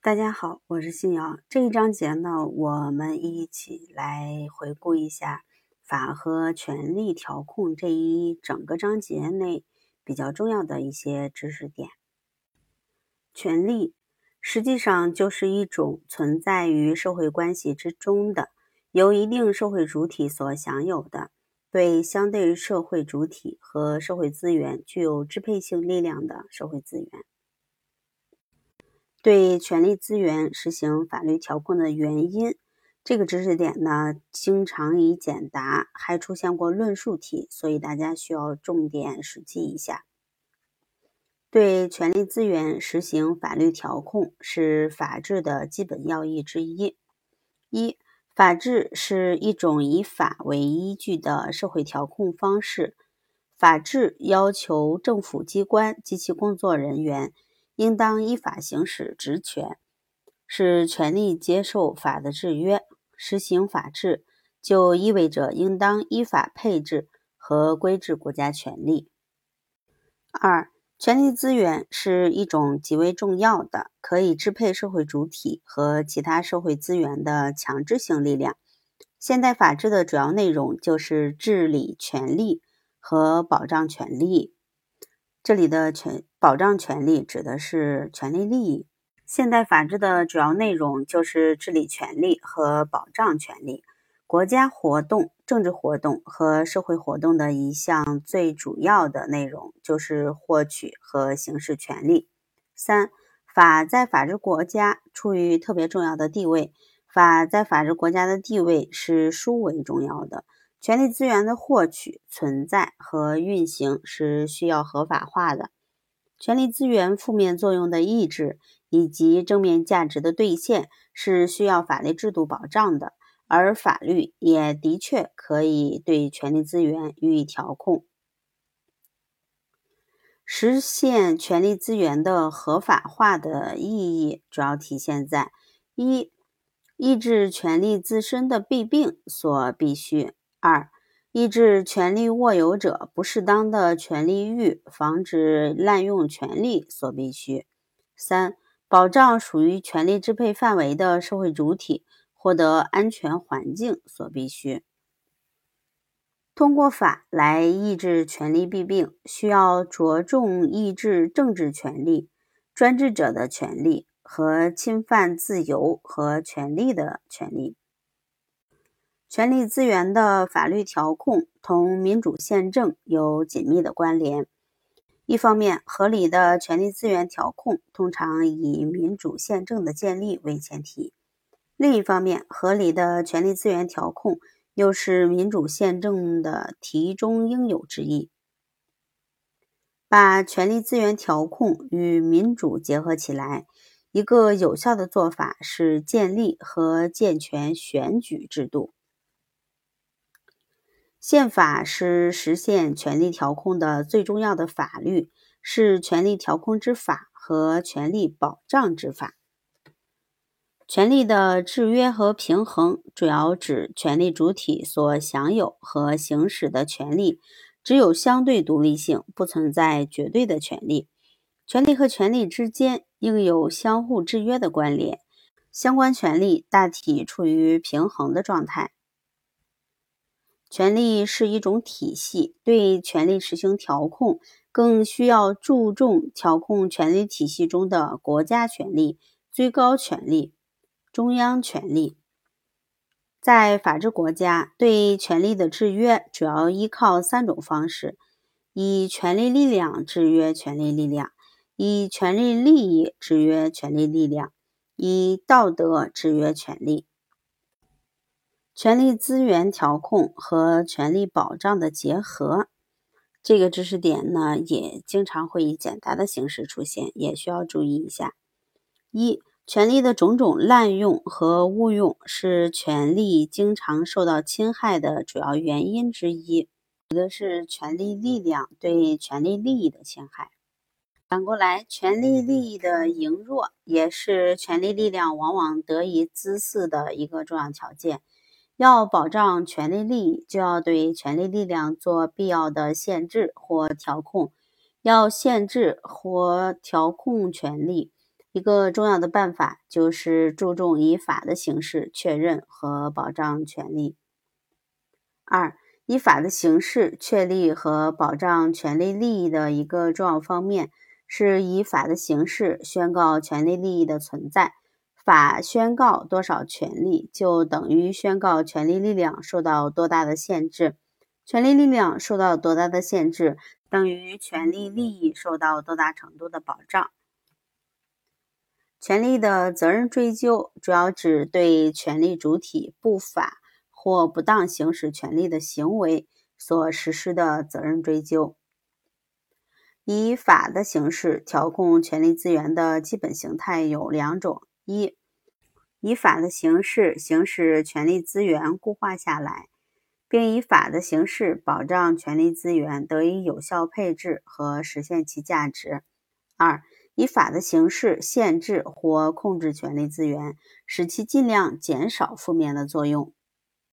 大家好，我是新瑶。这一章节呢，我们一起来回顾一下法和权力调控这一整个章节内比较重要的一些知识点。权力实际上就是一种存在于社会关系之中的，由一定社会主体所享有的，对相对于社会主体和社会资源具有支配性力量的社会资源。对权力资源实行法律调控的原因，这个知识点呢，经常以简答，还出现过论述题，所以大家需要重点熟记一下。对权力资源实行法律调控是法治的基本要义之一。一、法治是一种以法为依据的社会调控方式。法治要求政府机关及其工作人员。应当依法行使职权，使权力接受法的制约。实行法治，就意味着应当依法配置和规制国家权力。二、权力资源是一种极为重要的可以支配社会主体和其他社会资源的强制性力量。现代法治的主要内容就是治理权利和保障权利。这里的权保障权利指的是权利利益。现代法治的主要内容就是治理权利和保障权利。国家活动、政治活动和社会活动的一项最主要的内容就是获取和行使权利。三、法在法治国家处于特别重要的地位。法在法治国家的地位是殊为重要的。权力资源的获取、存在和运行是需要合法化的。权力资源负面作用的抑制以及正面价值的兑现是需要法律制度保障的，而法律也的确可以对权力资源予以调控。实现权力资源的合法化的意义主要体现在：一、抑制权力自身的弊病所必须。二、抑制权力握有者不适当的权力欲，防止滥用权力所必须。三、保障属于权力支配范围的社会主体获得安全环境所必须。通过法来抑制权力弊病，需要着重抑制政治权力、专制者的权利和侵犯自由和权利的权利。权力资源的法律调控同民主宪政有紧密的关联。一方面，合理的权力资源调控通常以民主宪政的建立为前提；另一方面，合理的权力资源调控又是民主宪政的题中应有之义。把权力资源调控与民主结合起来，一个有效的做法是建立和健全选举制度。宪法是实现权力调控的最重要的法律，是权力调控之法和权力保障之法。权力的制约和平衡主要指权力主体所享有和行使的权利只有相对独立性，不存在绝对的权利。权利和权利之间应有相互制约的关联，相关权利大体处于平衡的状态。权力是一种体系，对权力实行调控，更需要注重调控权力体系中的国家权力、最高权力、中央权力。在法治国家，对权力的制约主要依靠三种方式：以权力力量制约权力力量，以权力利益制约权力力量，以道德制约权力。权力资源调控和权力保障的结合，这个知识点呢，也经常会以简答的形式出现，也需要注意一下。一、权力的种种滥用和误用是权力经常受到侵害的主要原因之一，指的是权力力量对权力利益的侵害。反过来，权力利益的羸弱也是权力力量往往得以滋事的一个重要条件。要保障权利利益，就要对权力力量做必要的限制或调控。要限制或调控权力，一个重要的办法就是注重以法的形式确认和保障权利。二、以法的形式确立和保障权利利益的一个重要方面，是以法的形式宣告权利利益的存在。法宣告多少权利，就等于宣告权力力量受到多大的限制。权力力量受到多大的限制，等于权利利益受到多大程度的保障。权利的责任追究主要指对权利主体不法或不当行使权利的行为所实施的责任追究。以法的形式调控权利资源的基本形态有两种：一、以法的形式行使权利资源固化下来，并以法的形式保障权利资源得以有效配置和实现其价值；二、以法的形式限制或控制权利资源，使其尽量减少负面的作用。